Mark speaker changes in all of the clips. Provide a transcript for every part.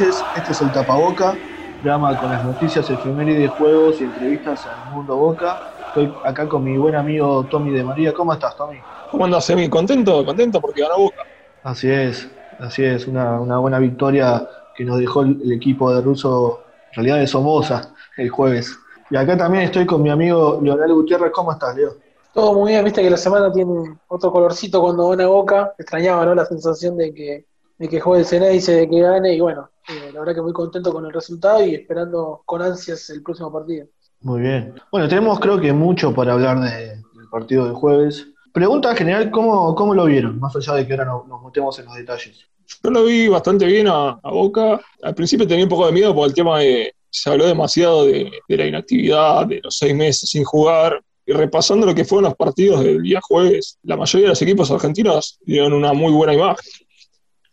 Speaker 1: noches. Este es el Tapaboca, programa con las noticias, efemérides, juegos y entrevistas al mundo Boca. Estoy acá con mi buen amigo Tommy de María. ¿Cómo estás, Tommy?
Speaker 2: ¿Cómo andas, Semi? ¿Contento? Contento porque ganó Boca.
Speaker 1: Así es, así es, una, una buena victoria que nos dejó el, el equipo de Russo, en realidad de Somoza, el jueves. Y acá también estoy con mi amigo Leonel Gutiérrez. ¿Cómo estás, Leo?
Speaker 3: Todo muy bien, viste que la semana tiene otro colorcito cuando gana Boca. Extrañaba, ¿no? La sensación de que, de que juegue el Ceneice, de que gane. Y bueno, eh, la verdad que muy contento con el resultado y esperando con ansias el próximo partido.
Speaker 1: Muy bien. Bueno, tenemos creo que mucho para hablar de- del partido del jueves. Pregunta general, ¿cómo, ¿cómo lo vieron? Más allá de que ahora no- nos metemos en los detalles.
Speaker 2: Yo lo vi bastante bien a, a Boca. Al principio tenía un poco de miedo por el tema de. Se habló demasiado de, de la inactividad, de los seis meses sin jugar. Y repasando lo que fueron los partidos del día jueves, la mayoría de los equipos argentinos dieron una muy buena imagen.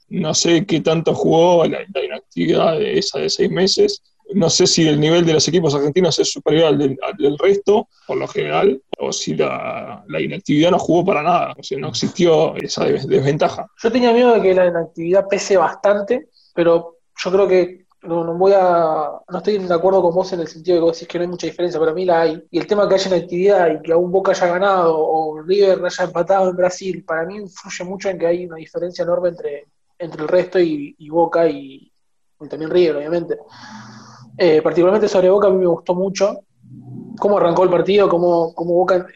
Speaker 2: No sé qué tanto jugó la, la inactividad de esa de seis meses. No sé si el nivel de los equipos argentinos es superior al del, resto, por lo general, o si la, inactividad no jugó para nada. O sea, no existió esa des- desventaja.
Speaker 3: Yo tenía miedo de que la inactividad pese bastante, pero yo creo que no, no voy a. No estoy de acuerdo con vos en el sentido de que vos decís que no hay mucha diferencia, pero a mí la hay. Y el tema que haya inactividad y que aún Boca haya ganado o River haya empatado en Brasil, para mí influye mucho en que hay una diferencia enorme entre, entre el resto y, Boca y, también River, obviamente. Eh, particularmente sobre Boca a mí me gustó mucho cómo arrancó el partido, cómo, cómo Boca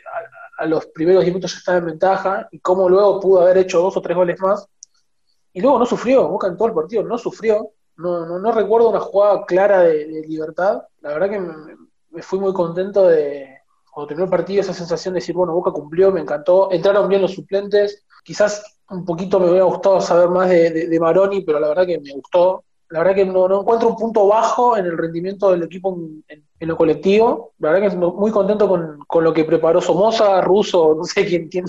Speaker 3: a, los primeros 10 minutos ya estaba en ventaja y cómo luego pudo haber hecho dos o tres goles más. Y luego no sufrió, Boca en todo el partido no sufrió. No, no, no recuerdo una jugada clara de, de libertad. La verdad que me, me fui muy contento de, cuando terminó el partido, esa sensación de decir, bueno, Boca cumplió, me encantó. Entraron bien los suplentes. Quizás un poquito me hubiera gustado saber más de, de, de Maroni, pero la verdad que me gustó. La verdad que no, no encuentro un punto bajo en el rendimiento del equipo en, en- en lo colectivo. La verdad que estoy muy contento con, con lo que preparó Somoza, Russo, no sé quién, quién,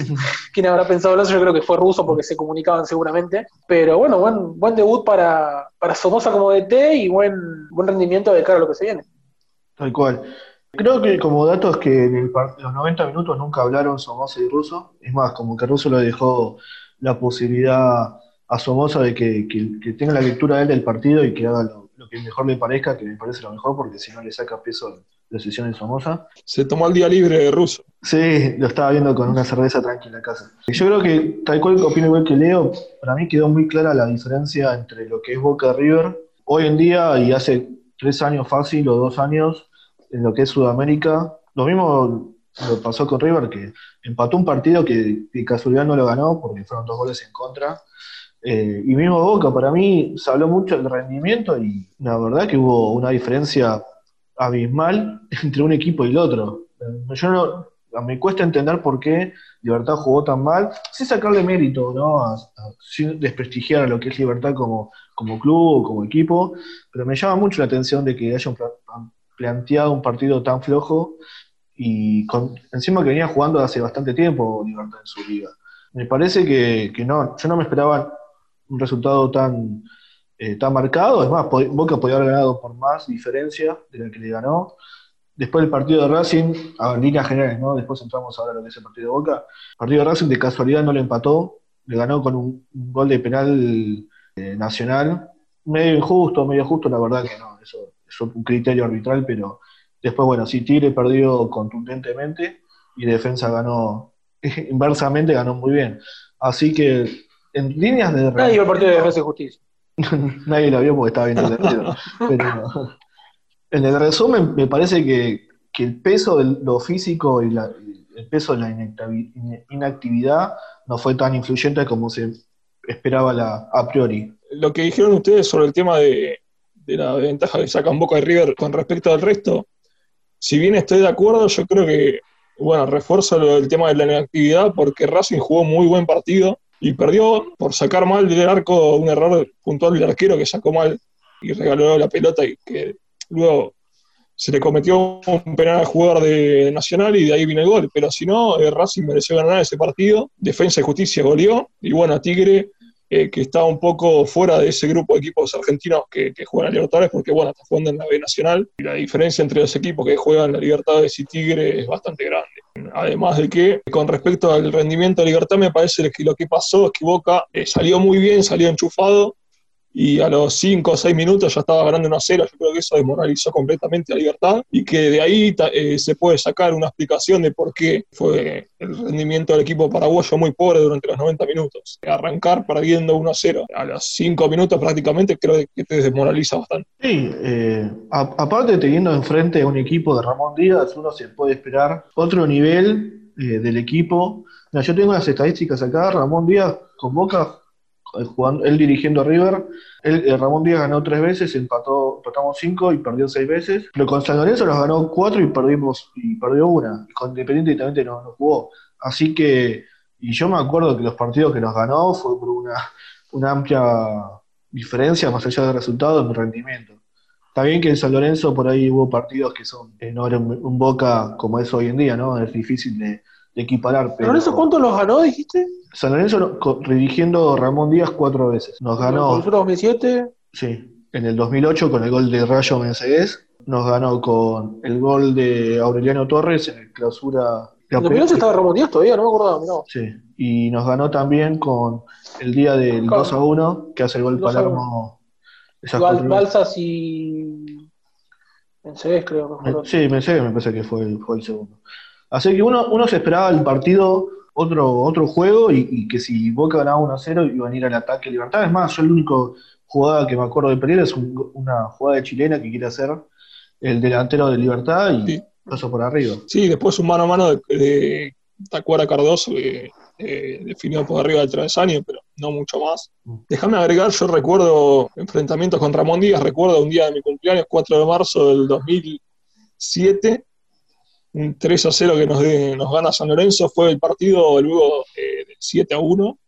Speaker 3: quién habrá pensado eso, yo creo que fue Russo porque se comunicaban seguramente. Pero bueno, buen, buen debut para, para Somoza como DT y buen, buen rendimiento de cara a lo que se viene.
Speaker 1: Tal cual. Creo que como datos que en el los 90 minutos nunca hablaron Somoza y Russo. Es más, como que Russo le dejó la posibilidad a Somoza de que, que- que tenga la lectura él del partido y que haga lo, lo que mejor le parezca, que me parece lo mejor, porque si no le saca peso la decisión de Somoza.
Speaker 2: Se tomó el día libre de Russo.
Speaker 1: Sí, lo estaba viendo con una cerveza tranquila en casa. Yo creo que, tal cual que opino igual que Leo, para mí quedó muy clara la diferencia entre lo que es Boca River hoy en día y hace tres años fácil o dos años en lo que es Sudamérica. Lo mismo lo pasó con River, que empató un partido que de casualidad no lo ganó porque fueron dos goles en contra. Eh, y mismo Boca, para mí se habló mucho del rendimiento y la verdad que hubo una diferencia abismal entre un equipo y el otro. Eh, Yo me cuesta entender por qué Libertad jugó tan mal, sin sacarle mérito, ¿no? Sin desprestigiar a lo que es Libertad como, como club o como equipo, pero me llama mucho la atención de que hayan pla- planteado un partido tan flojo y con, encima que venía jugando hace bastante tiempo Libertad en su liga. Me parece que, que no, yo no me esperaba un resultado tan, eh, tan marcado, es más, Boca podía haber ganado por más diferencia de la que le ganó. Después del partido de Racing, a líneas generales, ¿no? Después entramos a lo que es el partido de Boca. El partido de Racing de casualidad no le empató, le ganó con un, un gol de penal eh, nacional. Medio injusto, medio justo, la verdad que no, eso es un criterio arbitral, pero después, bueno, sí, Tigre perdió contundentemente y Defensa ganó, inversamente ganó muy bien. Así que en líneas de
Speaker 3: Nadie vio el partido de Defensa y Justicia.
Speaker 1: Nadie lo vio porque estaba bien entendido. Pero en el resumen, me parece que, que el peso de lo físico y la- el peso de la inactividad no fue tan influyente como se esperaba la, a priori.
Speaker 2: Lo que dijeron ustedes sobre el tema de, de la ventaja que sacan Boca y River con respecto al resto, si bien estoy de acuerdo, yo creo que, bueno, refuerzo del tema de la inactividad porque Racing jugó muy buen partido y perdió por sacar mal del arco un error puntual del arquero que sacó mal y regaló la pelota y que luego se le cometió un penal al jugador de Nacional y de ahí vino el gol. Pero si no, eh, Racing mereció ganar ese partido. Defensa y Justicia goleó. Y bueno, Tigre, eh, que está un poco fuera de ese grupo de equipos argentinos que, juegan a Libertadores, porque bueno, está jugando en la B Nacional. Y la diferencia entre los equipos que juegan la Libertadores y Tigre es bastante grande. Además de que, con respecto al rendimiento de Libertad, me parece que lo que pasó es que Boca eh, salió muy bien, salió enchufado, y a los 5 o 6 minutos ya estaba ganando 1 a 0. Yo creo que eso desmoralizó completamente a Libertad y que de ahí eh, se puede sacar una explicación de por qué fue el rendimiento del equipo paraguayo muy pobre durante los 90 minutos. Arrancar perdiendo 1 a 0 a los 5 minutos prácticamente creo que te desmoraliza bastante.
Speaker 1: Sí, eh, aparte teniendo enfrente a un equipo de Ramón Díaz, uno se puede esperar otro nivel eh, del equipo. yo tengo las estadísticas acá, Ramón Díaz con Boca jugando, él dirigiendo a River. Él, eh, Ramón Díaz ganó tres veces, empató, empatamos cinco y perdió seis veces. Pero con San Lorenzo nos ganó cuatro y perdimos y perdió una. Y con Independiente también no, no jugó. Así que, y yo me acuerdo que los partidos que nos ganó fue por una, una amplia diferencia, más allá del resultado, en rendimiento. Está bien que en San Lorenzo por ahí hubo partidos que son, eh, no eran un Boca como es hoy en día, ¿no? Es difícil de, equiparar.
Speaker 3: Pero, ¿San Lorenzo los ganó, dijiste?
Speaker 1: San Lorenzo dirigiendo Ramón Díaz cuatro veces. Nos ganó.
Speaker 3: ¿En el 2007?
Speaker 1: Sí, en el 2008 con el gol de Rayo Mensegués. Nos ganó con el gol de Aureliano Torres en el clausura.
Speaker 3: ¿En el 2008 estaba Ramón Díaz todavía? No me acordaba. No.
Speaker 1: Sí, y nos ganó también con el día del 2 a 1, que hace el gol Palermo.
Speaker 3: Balsas y. Mensegués, creo.
Speaker 1: Que sí, Mensegués me parece que fue, fue el segundo. Así que uno, uno se esperaba el partido otro, otro juego y, que si Boca ganaba 1 a 0 iban a ir al ataque Libertad. Es más, yo el único jugada que me acuerdo de Pereira es una jugada de chilena que quiere hacer el delantero de Libertad y pasó por arriba.
Speaker 2: Sí, después un mano a mano de, Tacuara Cardoso que eh, definió por arriba del travesaño, pero no mucho más. Mm. Déjame agregar, yo recuerdo enfrentamientos con Ramón Díaz, recuerdo un día de mi cumpleaños, 4 de marzo del 2007, un 3 a 0 que nos, nos gana San Lorenzo, fue el partido luego eh, 7 a 1,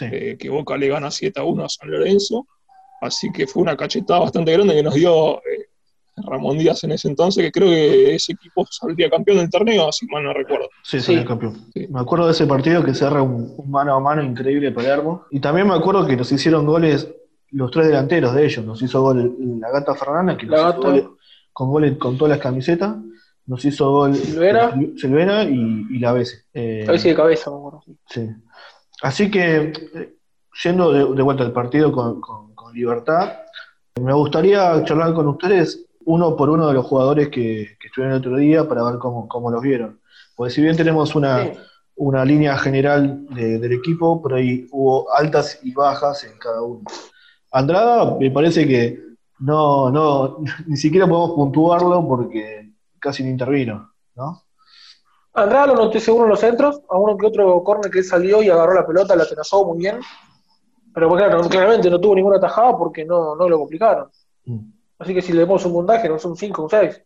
Speaker 2: eh, que Boca le gana 7 a 1 a San Lorenzo, así que fue una cachetada bastante grande que nos dio eh, Ramón Díaz en ese entonces, que creo que ese equipo saldría campeón del torneo, si mal no recuerdo.
Speaker 1: Sí, salió campeón. Me acuerdo de ese partido que cerra un, un, mano a mano increíble Palermo, y también me acuerdo que nos hicieron goles los tres delanteros de ellos, nos hizo gol la Gata Fernanda, que nos hizo con goles con todas las camisetas, nos hizo gol Silvera, y, y, la vez.
Speaker 3: Eh, de cabeza,
Speaker 1: Sí. Así que, eh, yendo de, vuelta al partido con, Libertad, me gustaría charlar con ustedes uno por uno de los jugadores que, que estuvieron el otro día para ver cómo, cómo los vieron. Porque si bien tenemos una, una línea general del equipo, por ahí hubo altas y bajas en cada uno. Andrada me parece que no, no, ni siquiera podemos puntuarlo porque casi no intervino, ¿no?
Speaker 3: Andrada lo noté seguro en los centros, a uno que otro córner que salió y agarró la pelota, la tenazó muy bien. Pero claro, claramente no tuvo ninguna tajada porque no, no lo complicaron. Mm. Así que si le damos un puntaje, no son un 5 o un 6.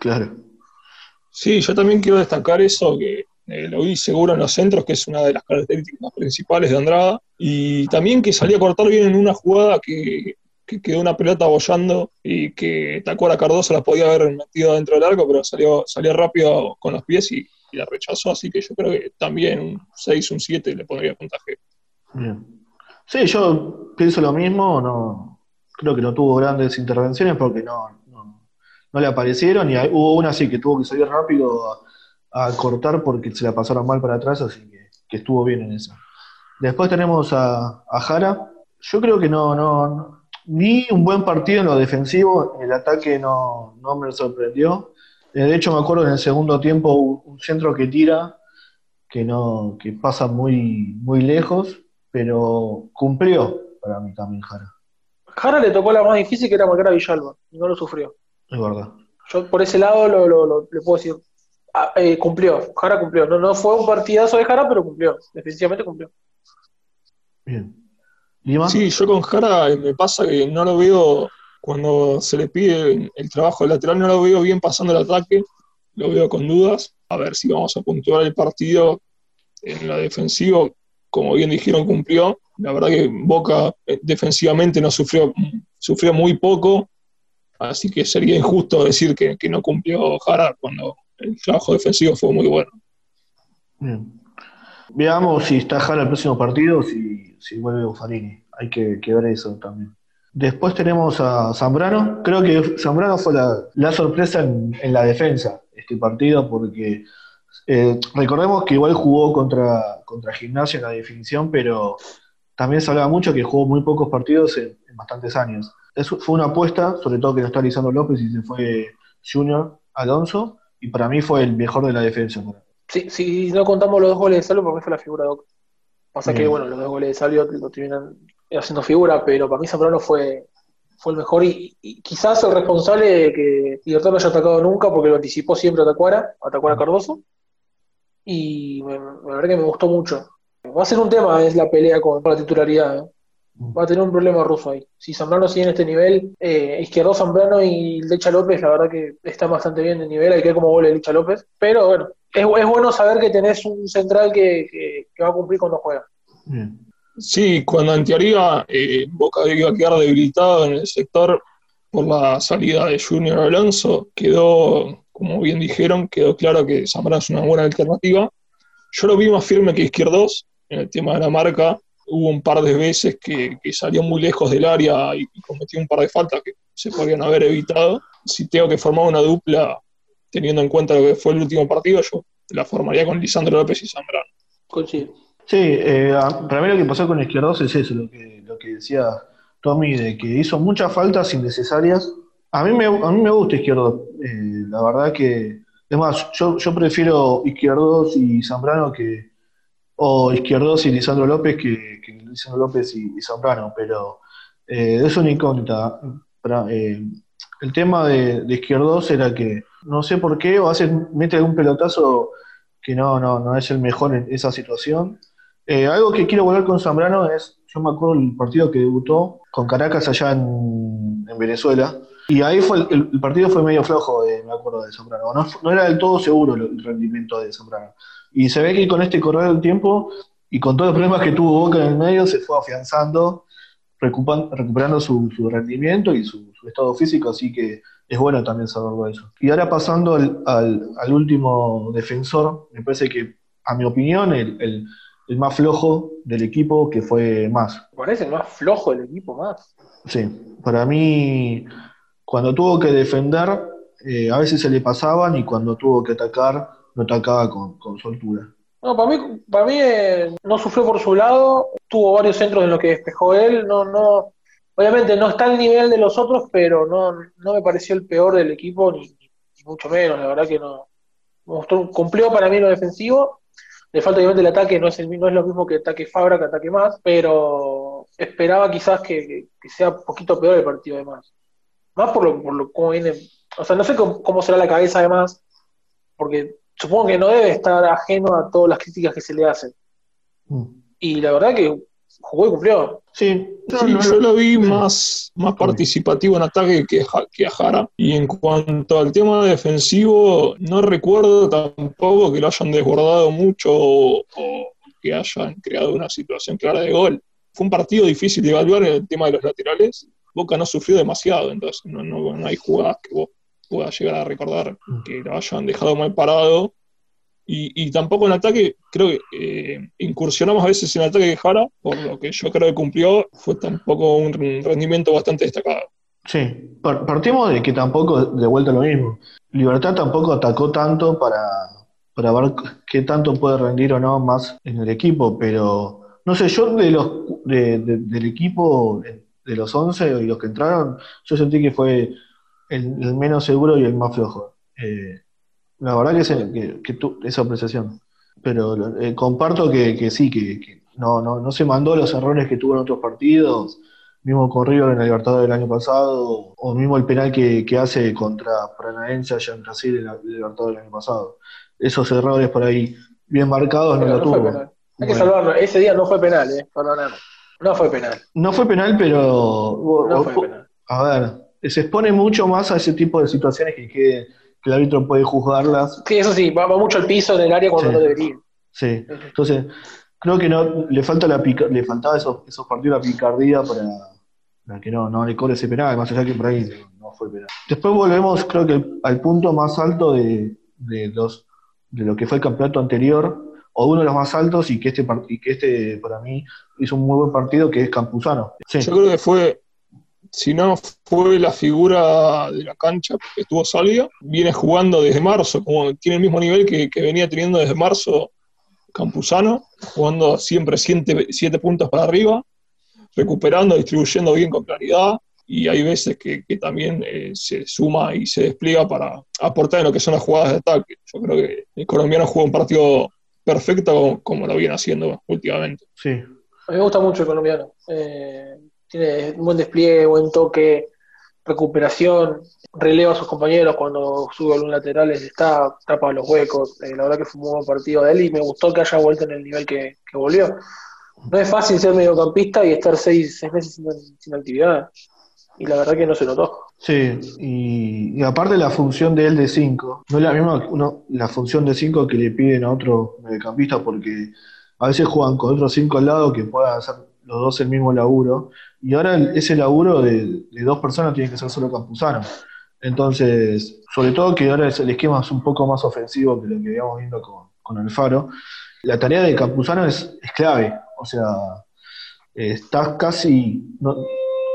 Speaker 1: Claro.
Speaker 2: Sí, yo también quiero destacar eso, que eh, lo vi seguro en los centros, que es una de las características principales de Andrada. Y también que salía a cortar bien en una jugada que que quedó una pelota bollando y que Tacuara Cardoso la podía haber metido dentro del arco, pero salió, salió rápido con los pies y, la rechazó, así que yo creo que también un 6, un 7 le pondría puntaje.
Speaker 1: Bien. Sí, yo pienso lo mismo, no creo que no tuvo grandes intervenciones porque no, no, le aparecieron y hubo una así que tuvo que salir rápido a, cortar porque se la pasaron mal para atrás, así que, estuvo bien en eso. Después tenemos a, a Jara. Yo creo que no, no, Vi un buen partido en lo defensivo, el ataque no, me sorprendió. Eh, de hecho, me acuerdo en el segundo tiempo un centro que tira, que no, que pasa muy, muy lejos, pero cumplió para mí también Jara.
Speaker 3: Jara le tocó la más difícil que era marcar a Villalba, y no lo sufrió.
Speaker 1: Es verdad.
Speaker 3: Yo por ese lado lo, le puedo decir, ah, eh, cumplió, Jara cumplió. No, no fue un partidazo de Jara, pero cumplió, definitivamente cumplió.
Speaker 1: Bien.
Speaker 2: Sí, yo con Jara me pasa que no lo veo cuando se le pide el trabajo del lateral, no lo veo bien pasando el ataque, lo veo con dudas. A ver si vamos a puntuar el partido en la defensiva, como bien dijeron, cumplió. La verdad que Boca eh, defensivamente no sufrió, sufrió muy poco, así que sería injusto decir que, no cumplió Jara cuando el trabajo defensivo fue muy bueno.
Speaker 1: Veamos si está Jara el próximo partido, si, si vuelve Buffarini. Hay que, ver eso también. Después tenemos a Zambrano. Creo que Zambrano fue la, sorpresa en, la defensa este partido porque eh, recordemos que igual jugó contra, contra Gimnasia en la definición, pero también se hablaba mucho que jugó muy pocos partidos en, bastantes años. Eso fue una apuesta, sobre todo que no está Lisandro López y se fue Junior Alonso, y para mí fue el mejor de la defensa.
Speaker 3: Sí, si no contamos los dos goles de Salvo, para mí fue la figura de Pasa que, bueno, los dos goles de Salvio lo terminan haciendo figura, pero para mí Zambrano fue, fue el mejor y, quizás el responsable de que Libertad no haya atacado nunca porque lo anticipó siempre a Tacuara, a Tacuara Cardoso. Y me, la verdad que me gustó mucho. Va a ser un tema, es la pelea con, la titularidad. ¿eh? Va a tener un problema ruso ahí. Si Zambrano sigue en este nivel, eh, Izquierdo Zambrano y Lecha López, la verdad que están bastante bien de nivel. Hay que ver cómo vuelve Lecha López. Pero bueno, es, bueno saber que tenés un central que, va a cumplir cuando juega.
Speaker 2: Sí, cuando en teoría eh, Boca iba a quedar debilitado en el sector por la salida de Junior Alonso, quedó, como bien dijeron, quedó claro que Zambrano es una buena alternativa. Yo lo vi más firme que Izquierdos en el tema de la marca. Hubo un par de veces que, salió muy lejos del área y, cometió un par de faltas que se podrían haber evitado. Si tengo que formar una dupla, teniendo en cuenta lo que fue el último partido, yo la formaría con Lisandro López y Zambrano.
Speaker 3: Coincido.
Speaker 1: Sí, eh, para mí lo que pasó con Izquierdos es eso, lo que, lo que decía Tommy, de que hizo muchas faltas innecesarias. A mí me, a mí me gusta Izquierdos, eh, la verdad que es más, yo, yo prefiero Izquierdos y Zambrano que. O Izquierdos y Lisandro López que, Lisandro López y, Zambrano, pero eh, es una incógnita. Eh, el tema de, de, Izquierdos era que no sé por qué, o hace, mete algún pelotazo que no, no, no es el mejor en esa situación. Eh, algo que quiero volver con Zambrano es, yo me acuerdo el partido que debutó con Caracas allá en, en Venezuela, y ahí fue el, partido fue medio flojo, me acuerdo de Zambrano. No, era del todo seguro el rendimiento de Zambrano. Y se ve que con este correr del tiempo y con todos los problemas que tuvo Boca en el medio, se fue afianzando, recuperando su, rendimiento y su, estado físico, así que es bueno también saberlo eso. Y ahora pasando al, último defensor, me parece que, a mi opinión, el, el más flojo del equipo, que fue más.
Speaker 3: Parece el más flojo del equipo, más.
Speaker 1: Sí, para mí cuando tuvo que defender, eh, a veces se le pasaban y cuando tuvo que atacar, no atacaba con, soltura.
Speaker 3: No, para mí, para mí eh, no sufrió por su lado, tuvo varios centros en los que despejó él, no, no, obviamente no está al nivel de los otros, pero no, no me pareció el peor del equipo, ni, mucho menos, la verdad que no. Mostró, cumplió para mí lo defensivo, le falta obviamente el ataque, no es, el, no es lo mismo que ataque Fabra, que ataque más, pero esperaba quizás que, sea un poquito peor el partido de más. Por lo, por lo cómo viene. O sea, no sé cómo, será la cabeza además, porque supongo que no debe estar ajeno a todas las críticas que se le hacen. Mm. Y la verdad que jugó y cumplió.
Speaker 2: Sí, yo lo vi más, más participativo en ataque que, que a Jara. Y en cuanto al tema defensivo, no recuerdo tampoco que lo hayan desbordado mucho o, o que hayan creado una situación clara de gol. Fue un partido difícil de evaluar en el tema de los laterales Boca no sufrió demasiado, entonces no, no, hay jugadas que vos puedas llegar a recordar mm. que lo hayan dejado mal parado. Y, tampoco en ataque, creo que eh, incursionamos a veces en ataque de Jara, por lo que yo creo que cumplió, fue tampoco un rendimiento bastante destacado.
Speaker 1: Sí, partimos de que tampoco, de vuelta lo mismo, Libertad tampoco atacó tanto para, para ver qué tanto puede rendir o no más en el equipo, pero no sé, yo de los del equipo de los 11 y los que entraron, yo sentí que fue el, menos seguro y el más flojo. Eh, la verdad que, que, esa apreciación. Pero eh, comparto que, sí, que, no, no, no se mandó los errores que tuvo en otros partidos, mismo con River en la Libertad del año pasado, o mismo el penal que, hace contra Paranaense allá en Brasil en la Libertad del año pasado. Esos errores por ahí bien marcados no, lo tuvo.
Speaker 3: Hay que salvarlo. Ese día no fue penal, eh, no fue penal.
Speaker 1: No fue penal, pero. No fue penal. A ver, se expone mucho más a ese tipo de situaciones que, que, el árbitro puede juzgarlas.
Speaker 3: Sí, eso sí, va, mucho al piso del área cuando no debería.
Speaker 1: Sí, entonces creo que no le falta la le faltaba esos, esos partidos la picardía para, que no, no le cobre ese penal, más allá que por ahí no, fue penal. Después volvemos, creo que al punto más alto de, de, los, de lo que fue el campeonato anterior, o uno de los más altos y que este, y que este para mí hizo un muy buen partido, que es Campuzano.
Speaker 2: Yo creo que fue, si no fue la figura de la cancha, que estuvo sólida, viene jugando desde marzo, como tiene el mismo nivel que, venía teniendo desde marzo Campuzano, jugando siempre siete, puntos para arriba, recuperando, distribuyendo bien con claridad, y hay veces que, también eh, se suma y se despliega para aportar en lo que son las jugadas de ataque. Yo creo que el colombiano juega un partido perfecto como, lo viene haciendo últimamente.
Speaker 3: Sí. A mí me gusta mucho el colombiano. Eh, tiene un buen despliegue, buen toque, recuperación, releva a sus compañeros cuando sube a los laterales, está, tapa los huecos. Eh, la verdad que fue un buen partido de él y me gustó que haya vuelto en el nivel que, volvió. No es fácil ser mediocampista y estar seis, meses sin, actividad. Y la verdad que no se notó.
Speaker 1: Sí, y, aparte la función de él de 5, no es la misma la función de 5 que le piden a otro mediocampista porque a veces juegan con otros 5 al lado que puedan hacer los dos el mismo laburo y ahora ese laburo de, dos personas tiene que ser solo Campuzano. Entonces, sobre todo que ahora el esquema es un poco más ofensivo que lo que habíamos viendo con, con el Faro. La tarea de Campuzano es, clave. O sea, estás casi,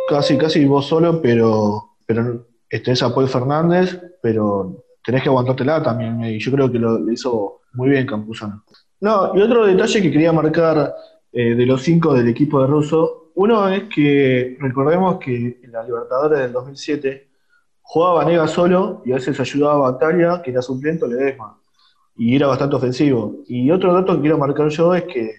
Speaker 1: casi, casi vos solo, pero, pero tenés a Paul Fernández, pero tenés que aguantártela también. Y yo creo que lo, hizo muy bien Campuzano. No, y otro detalle que quería marcar eh, de los cinco del equipo de Russo uno es que recordemos que en la Libertadores del 2007 jugaba Vanega solo y a veces ayudaba a Batalia, que era suplente, Ledesma. Y era bastante ofensivo. Y otro dato que quiero marcar yo es que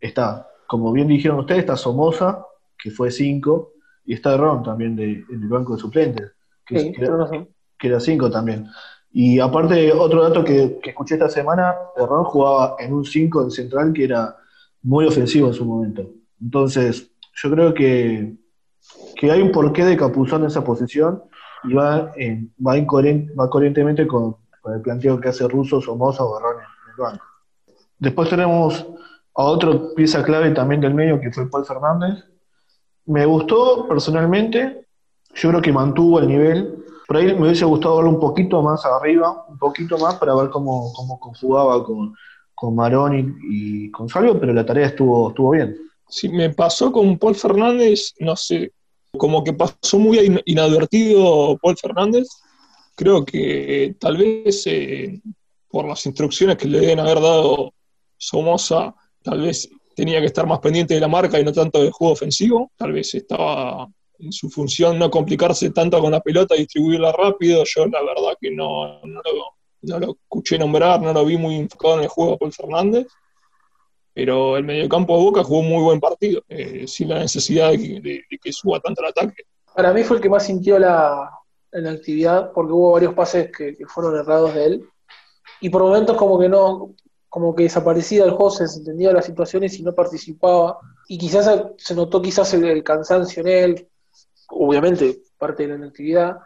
Speaker 1: está, como bien dijeron ustedes, está Somoza, que fue 5, y está Ron también de, en el banco de suplentes, que, era 5 también. Y aparte, otro dato que, escuché esta semana, Ron jugaba en un 5 en central que era muy ofensivo en su momento. Entonces, yo creo que, hay un porqué de Capuzón en esa posición y va, va, va coherentemente con, el planteo que hace Russo, Somoza o Barrón en el banco. Después tenemos a otro pieza clave también del medio que fue Paul Fernández. Me gustó personalmente, yo creo que mantuvo el nivel. Por ahí me hubiese gustado verlo un poquito más arriba, un poquito más para ver cómo, cómo conjugaba con, con Marón y, y con Salvo, pero la tarea estuvo, estuvo bien.
Speaker 2: Sí, me pasó con Paul Fernández, no sé, como que pasó muy inadvertido Paul Fernández. Creo que tal vez eh, por las instrucciones que le deben haber dado Somoza, tal vez tenía que estar más pendiente de la marca y no tanto del juego ofensivo. Tal vez estaba en su función no complicarse tanto con la pelota y distribuirla rápido. Yo la verdad que no, no, lo, escuché nombrar, no lo vi muy enfocado en el juego Paul Fernández pero el mediocampo de Boca jugó un muy buen partido, eh, sin la necesidad de, que suba tanto el ataque.
Speaker 3: Para mí fue el que más sintió la, la actividad, porque hubo varios pases que, fueron errados de él, y por momentos como que no, como que desaparecía el juego, se entendía las situaciones y no participaba, y quizás se notó quizás el, cansancio en él, obviamente parte de la actividad,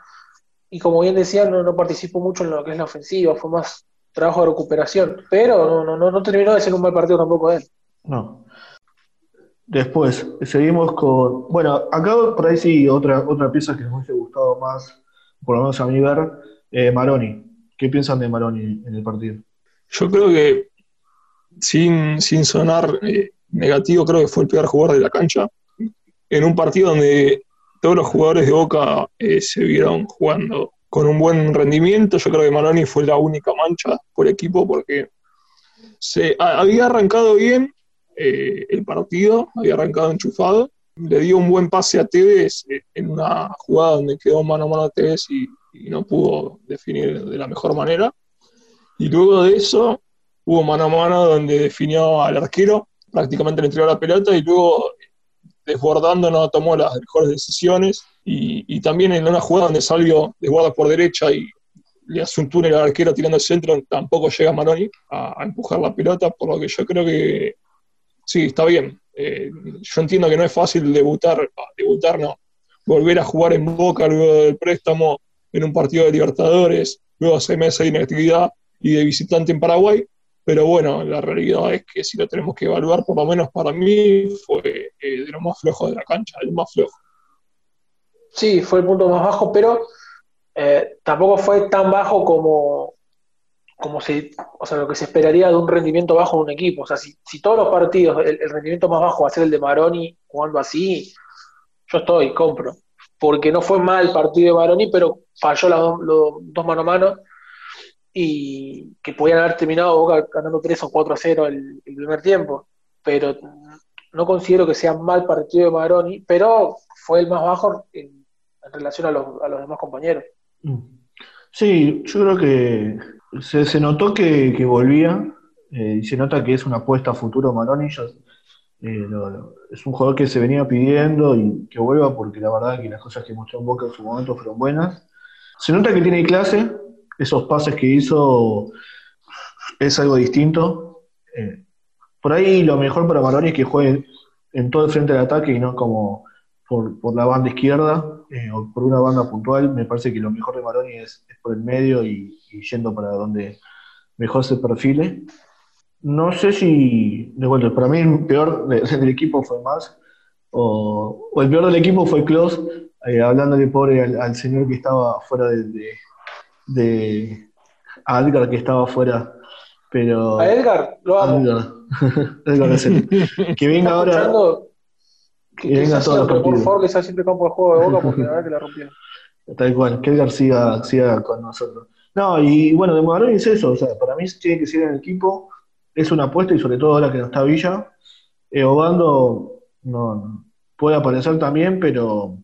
Speaker 3: y como bien decía, no, no participó mucho en lo que es la ofensiva, fue más trabajo de recuperación, pero no, no, no terminó de ser un mal partido tampoco él.
Speaker 1: No. Después, seguimos con. Bueno, acá por ahí sí, otra, otra pieza que nos hubiese gustado más, por lo menos a mí ver, eh, Maroni. ¿Qué piensan de Maroni en el partido?
Speaker 2: Yo creo que, sin, sin sonar eh, negativo, creo que fue el peor jugador de la cancha. En un partido donde todos los jugadores de Boca eh, se vieron jugando con un buen rendimiento. Yo creo que Maroni fue la única mancha por equipo porque se había arrancado bien eh, el partido, había arrancado enchufado. Le dio un buen pase a Tevez eh, en una jugada donde quedó mano a mano a Tevez y, no pudo definir de la mejor manera. Y luego de eso hubo mano a mano donde definió al arquero, prácticamente le entregó la pelota y luego desbordando no tomó las mejores decisiones y, también en una jugada donde salió de guarda por derecha y le hace un túnel al arquero tirando el centro, tampoco llega Maroni a, empujar la pelota, por lo que yo creo que sí, está bien. Eh, yo entiendo que no es fácil debutar, ah, debutar no, volver a jugar en Boca luego del préstamo en un partido de Libertadores, luego seis meses de inactividad y de visitante en Paraguay, pero bueno, la realidad es que si lo tenemos que evaluar, por lo menos para mí, fue eh, de lo más flojo de la cancha, el más flojo.
Speaker 3: Sí, fue el punto más bajo, pero eh, tampoco fue tan bajo como, como se, o sea, lo que se esperaría de un rendimiento bajo de un equipo. O sea, si, todos los partidos el, rendimiento más bajo va a ser el de Maroni jugando así, yo estoy, compro. Porque no fue mal el partido de Maroni, pero falló los dos mano a mano y que podían haber terminado Boca ganando 3 o 4 a 0 el, primer tiempo. Pero no considero que sea mal partido de Maroni, pero fue el más bajo en, relación a los, a los, demás compañeros. Mm.
Speaker 1: Sí, yo creo que se, notó que, volvía eh, y se nota que es una apuesta a futuro Maroni. Eh, es un jugador que se venía pidiendo y que vuelva porque la verdad que las cosas que mostró en Boca en su momento fueron buenas. Se nota que tiene clase, esos pases que hizo es algo distinto. Eh, por ahí lo mejor para Maroni es que juegue en todo el frente del ataque y no como por, la banda izquierda eh, o por una banda puntual. Me parece que lo mejor de Maroni es, por el medio y, yendo para donde mejor se perfile. No sé si, de vuelta, para mí el peor del equipo fue más, o, el peor del equipo fue Klaus, eh, hablándole pobre al, señor que estaba fuera de, de, a Edgar que estaba fuera. Pero,
Speaker 3: a Edgar, lo amo.
Speaker 1: Edgar. que venga ahora.
Speaker 3: Que, que, venga todos los partidos. Por favor, que sea siempre campo de juego de boca porque la verdad que la rompió.
Speaker 1: Tal cual, que Edgar siga, siga con nosotros. No, y bueno, de Maroni es eso, o sea, para mí tiene que ser en el equipo, es una apuesta y sobre todo ahora que no está Villa. Eh, Obando no, puede aparecer también, pero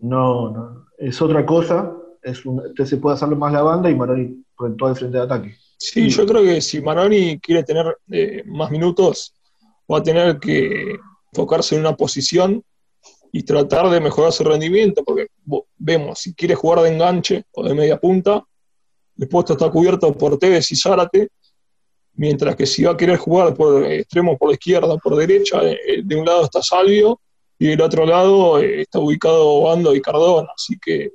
Speaker 1: no, no, es otra cosa es se puede hacerlo más la banda y Maroni por todo el frente de ataque.
Speaker 2: Sí, yo creo que si Maroni quiere tener eh, más minutos, va a tener que enfocarse en una posición y tratar de mejorar su rendimiento, porque vemos, si quiere jugar de enganche o de media punta, el puesto está cubierto por Tevez y Zárate, mientras que si va a querer jugar por extremo por la izquierda o por derecha, eh, de un lado está Salvio y del otro lado eh, está ubicado Bando y Cardona, así que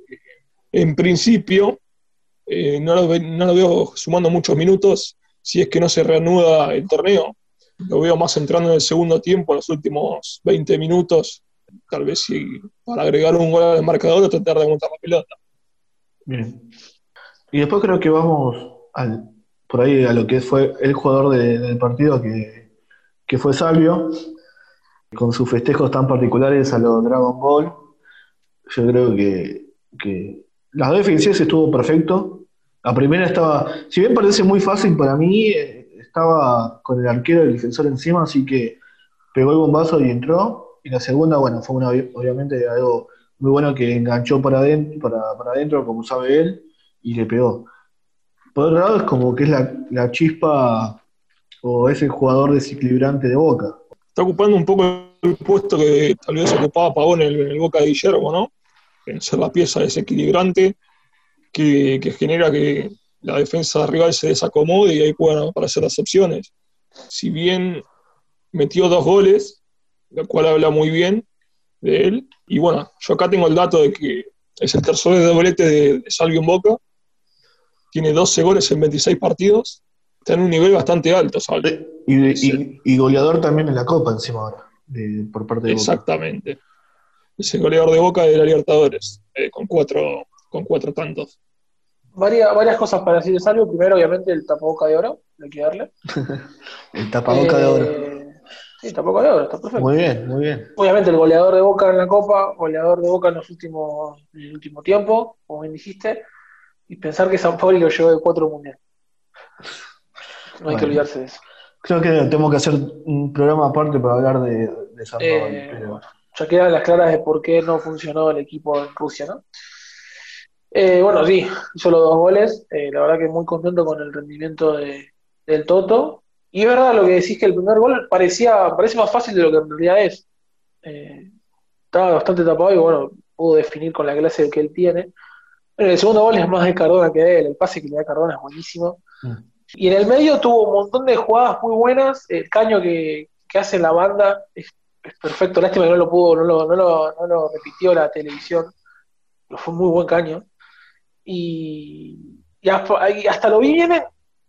Speaker 2: en principio, eh, no, lo, veo sumando muchos minutos si es que no se reanuda el torneo. Lo veo más entrando en el segundo tiempo, en los últimos 20 minutos, tal vez si para agregar un gol al marcador o tratar de montar la pelota.
Speaker 1: Bien. Y después creo que vamos al, por ahí a lo que fue el jugador del partido, que, fue Salvio, con sus festejos tan particulares a los Dragon Ball. Yo creo que, las dos estuvo perfecto. La primera estaba, si bien parece muy fácil para mí, eh, estaba con el arquero y el defensor encima, así que pegó el bombazo y entró. Y la segunda, bueno, fue una, obviamente algo muy bueno que enganchó para adentro, como sabe él, y le pegó. Por otro lado, es como que es la, chispa o es el jugador desequilibrante de Boca.
Speaker 2: Está ocupando un poco el puesto que tal vez ocupaba Pavón en el Boca de Guillermo, ¿no? ser la pieza desequilibrante que, que, genera que la defensa rival se desacomode y ahí puedan aparecer las opciones. Si bien metió dos goles, lo cual habla muy bien de él, y bueno, yo acá tengo el dato de que es el tercer doblete de, de Salvio en Boca, tiene 12 goles en 26 partidos, está en un nivel bastante alto, Salvio.
Speaker 1: Y, goleador también en la Copa encima ahora, por parte de
Speaker 2: Exactamente es el goleador de Boca de la Libertadores, eh, con, cuatro, con cuatro tantos.
Speaker 3: Varias, varias cosas para decir de Salvo. Primero, obviamente, el tapaboca de oro, hay que darle.
Speaker 1: el tapaboca de oro.
Speaker 3: Eh, sí, tapaboca de oro, está perfecto.
Speaker 1: Muy bien, muy bien.
Speaker 3: Obviamente, el goleador de Boca en la Copa, goleador de Boca en los últimos, en el último tiempo, como bien dijiste, y pensar que San Pauli lo llevó de cuatro mundiales. No hay que olvidarse de eso.
Speaker 1: Creo que tenemos que hacer un programa aparte para hablar de, San Pauli,
Speaker 3: eh, pero ya quedan las claras de por qué no funcionó el equipo en Rusia, ¿no? Eh, bueno, sí, hizo los dos goles. Eh, la verdad que muy contento con el rendimiento de, del Toto. Y es verdad lo que decís que el primer gol parecía, parece más fácil de lo que en realidad es. Eh, estaba bastante tapado y bueno, pudo definir con la clase que él tiene. el segundo gol es más de Cardona que él. El pase que le da Cardona es buenísimo. Mm. Y en el medio tuvo un montón de jugadas muy buenas. El caño que, que hace la banda es perfecto. Lástima que no lo pudo, no lo, no lo, no lo repitió la televisión. Pero fue un muy buen caño. Y, hasta, lo vi bien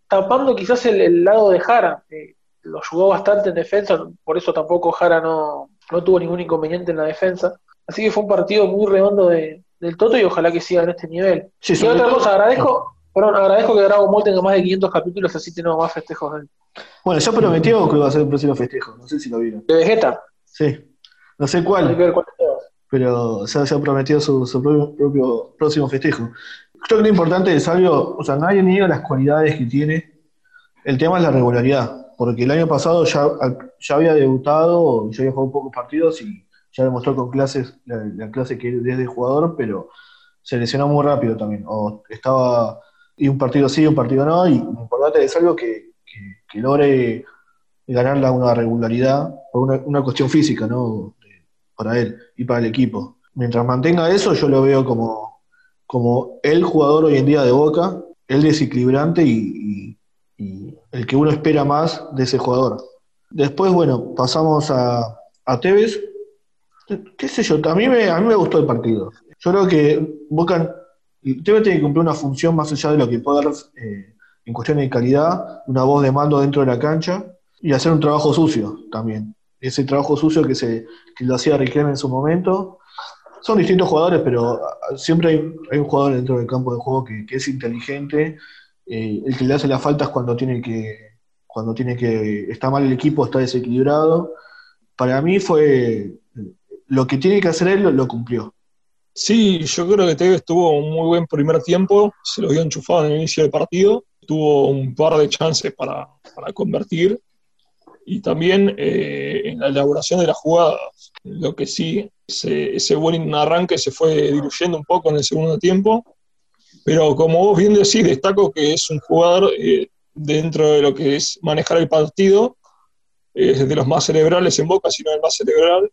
Speaker 3: tapando quizás el, lado de Jara. lo jugó bastante en defensa, por eso tampoco Jara no, no tuvo ningún inconveniente en la defensa. Así que fue un partido muy redondo de, del Toto y ojalá que siga en este nivel. y otra cosa, agradezco, perdón, agradezco que Dragon Ball tenga más de 500 capítulos, así tenemos más festejos de él.
Speaker 1: Bueno, ya prometió que iba a ser el próximo festejo, no sé si lo vieron.
Speaker 3: De Vegeta.
Speaker 1: Sí, no sé cuál. Pero se, ha prometido su, propio, próximo festejo. Creo que lo importante de Salvio, o sea, nadie niega las cualidades que tiene. El tema es la regularidad, porque el año pasado ya, ya había debutado, ya había jugado pocos partidos y ya demostró con clases la, clase que es de jugador, pero se lesionó muy rápido también. O estaba y un partido sí, un partido no, y lo importante es algo que, que, logre ganarla una regularidad por una, una, cuestión física, ¿no? Para él y para el equipo. Mientras mantenga eso, yo lo veo como, como el jugador hoy en día de Boca, el desequilibrante y, el que uno espera más de ese jugador. Después, bueno, pasamos a, a Tevez. ¿Qué sé yo? A mí, me, a mí me gustó el partido. Yo creo que Boca Tevez tiene que cumplir una función más allá de lo que puede dar eh, en cuestión de calidad, una voz de mando dentro de la cancha y hacer un trabajo sucio también. Ese trabajo sucio que, se, que lo hacía Riquelme en su momento. Son distintos jugadores, pero ah, siempre hay, un jugador dentro del campo de juego que, es inteligente. Eh, el que le hace las faltas cuando tiene que, cuando tiene que, está mal el equipo, está desequilibrado. Para mí fue lo que tiene que hacer él, lo cumplió.
Speaker 2: Sí, yo creo que Tevez tuvo un muy buen primer tiempo, se lo vio enchufado en el inicio del partido, tuvo un par de chances para, convertir y también eh, en la elaboración de las jugadas. Lo que sí, ese, buen arranque se fue diluyendo un poco en el segundo tiempo, pero como vos bien decís, destaco que es un jugador eh, dentro de lo que es manejar el partido, es de los más cerebrales en Boca, sino el más cerebral,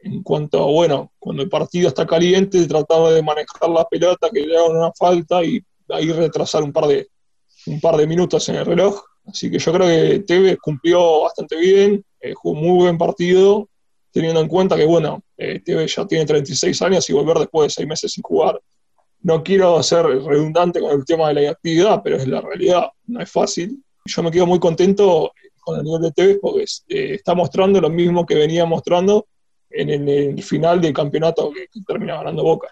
Speaker 2: en cuanto a, bueno, cuando el partido está caliente, trataba de manejar la pelota, que le hagan una falta y ahí retrasar un par de, un par de minutos en el reloj. Así que yo creo que Tevez cumplió bastante bien, eh, jugó un muy buen partido, teniendo en cuenta que, bueno, eh, Tevez ya tiene 36 años y volver después de seis meses sin jugar. No quiero ser redundante con el tema de la inactividad, pero es la realidad, no es fácil. Yo me quedo muy contento con el nivel de Tevez porque eh, está mostrando lo mismo que venía mostrando en el, final del campeonato que, termina ganando Boca,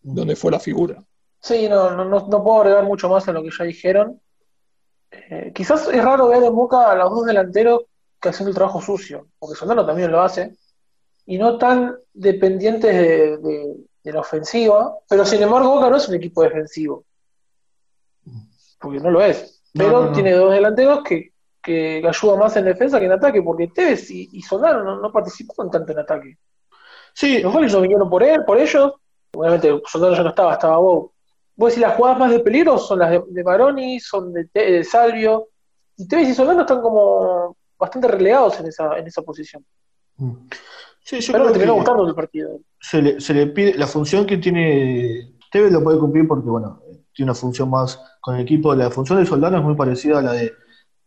Speaker 2: donde fue la figura.
Speaker 3: Sí, no, no, no, puedo agregar mucho más a lo que ya dijeron. Eh, quizás es raro ver en Boca a los dos delanteros que hacen el trabajo sucio, porque Soldano también lo hace, y no tan dependientes de, la ofensiva, pero sin embargo Boca no es un equipo defensivo, porque no lo es, pero tiene dos delanteros que, que, ayudan más en defensa que en ataque, porque Tevez y, y Soldano no, no participaban tanto en ataque. Sí. Los goles no vinieron por él, por ellos. Obviamente, Soldado ya no estaba, estaba Bob. Vos decís, las jugadas más de peligro son las de, de Baroni, son de, Salvio. Y Tevez y Soldano están como bastante relegados en esa, en esa posición. Mm. Sí, yo Pero me terminó gustando el partido.
Speaker 1: Se le, se le pide, la función que tiene Tevez lo puede cumplir porque, bueno, tiene una función más con el equipo. La función de Soldano es muy parecida a la de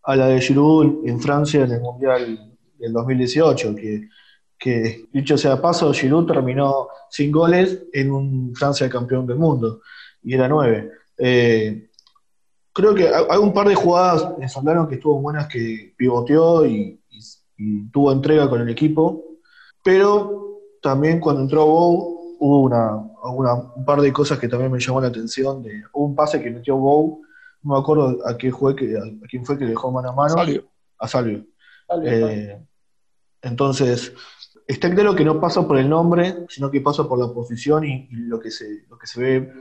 Speaker 1: a la de Giroud en Francia en el Mundial del 2018, que que dicho sea paso, Giroud terminó sin goles en un Francia campeón del mundo, y era nueve. Eh, creo que hay un par de jugadas de Soldano que estuvo buenas que pivoteó y, tuvo entrega con el equipo, pero también cuando entró Bow hubo una, un par de cosas que también me llamó la atención. De, hubo un pase que metió Bow, no me acuerdo a, qué fue que, a, quién fue que dejó mano a mano. A Salvio. Eh, entonces, está claro que no pasa por el nombre, sino que pasa por la posición y, lo, que se, lo que se ve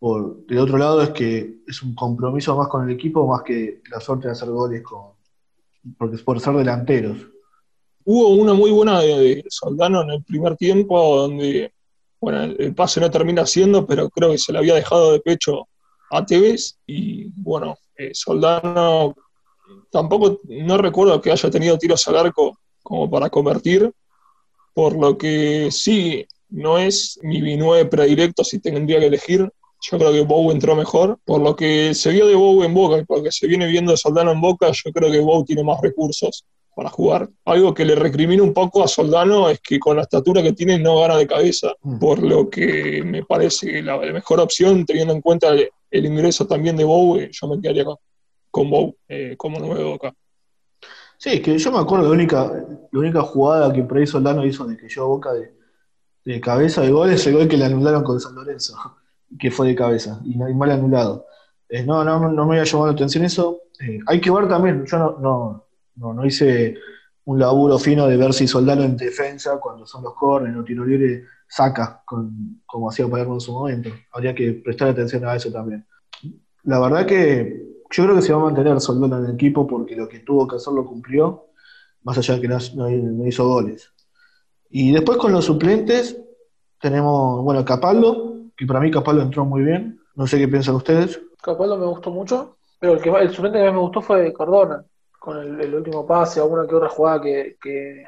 Speaker 1: por, del otro lado es que es un compromiso más con el equipo, más que la suerte de hacer goles con, porque es por ser delanteros.
Speaker 2: Hubo una muy buena de, Soldano en el primer tiempo, donde bueno, el, pase no termina siendo, pero creo que se le había dejado de pecho a Tevez y bueno, eh, Soldano tampoco no recuerdo que haya tenido tiros al arco como para convertir, por lo que sí, no es mi nueve predilecto si tendría que elegir. Yo creo que Bow entró mejor. Por lo que se vio de Bow en Boca y por lo que se viene viendo de Soldano en Boca, yo creo que Bow tiene más recursos para jugar. Algo que le recrimina un poco a Soldano es que con la estatura que tiene no gana de cabeza, mm. por lo que me parece la, mejor opción, teniendo en cuenta el, ingreso también de Bow, eh, yo me quedaría con, con Bow eh, como nueve Boca.
Speaker 1: Sí, es que yo me acuerdo la única, la única jugada que por ahí Soldano hizo de que yo boca de, cabeza de gol es el gol que le anularon con San Lorenzo, que fue de cabeza, y, mal anulado. Eh, no, no, no me había llamado la atención eso. Eh, hay que ver también, yo no, no, no, hice un laburo fino de ver si Soldano en defensa, cuando son los corners o tiro libre, saca, como hacía Palermo en su momento. Habría que prestar atención a eso también. La verdad que yo creo que se va a mantener Soldona en el equipo porque lo que tuvo que hacer lo cumplió, más allá de que no, hizo goles. Y después con los suplentes tenemos, bueno, Capaldo, que para mí Capaldo entró muy bien. No sé qué piensan ustedes.
Speaker 3: Capaldo me gustó mucho, pero el, que, el suplente que más me gustó fue Cardona, con el, último pase, alguna que otra jugada que, que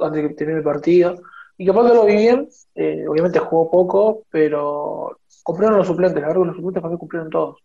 Speaker 3: antes de que termine el partido. Y Capaldo lo vi bien, eh, obviamente jugó poco, pero cumplieron los suplentes, la verdad que los suplentes para mí cumplieron todos.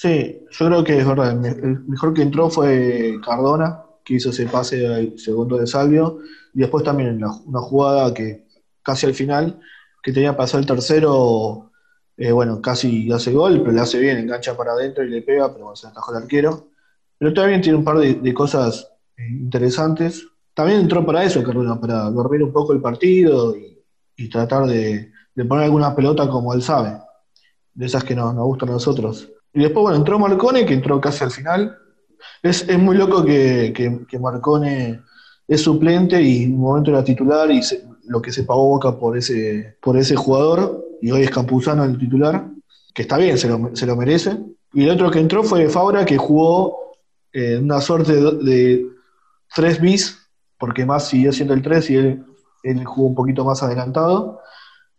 Speaker 1: Sí, yo creo que es verdad. El mejor que entró fue Cardona, que hizo ese pase al segundo de Salvio. Y después también una jugada que casi al final, que tenía pasar el tercero, eh, bueno, casi hace gol, pero le hace bien, engancha para adentro y le pega, pero bueno, se atajó el arquero. Pero también tiene un par de, cosas eh, interesantes. También entró para eso, Cardona, para dormir un poco el partido y, tratar de, poner alguna pelota como él sabe, de esas que nos gustan a nosotros. Y después, bueno, entró Marcone, que entró casi al final. Es, muy loco que, que, Marcone es suplente y en un momento era titular y lo que se pagó Boca por ese, por ese jugador, y hoy es Campuzano el titular, que está bien, se lo, se lo merece. Y el otro que entró fue Fabra, que jugó eh, una suerte de, tres bis, porque más siguió siendo el 3 y él, él jugó un poquito más adelantado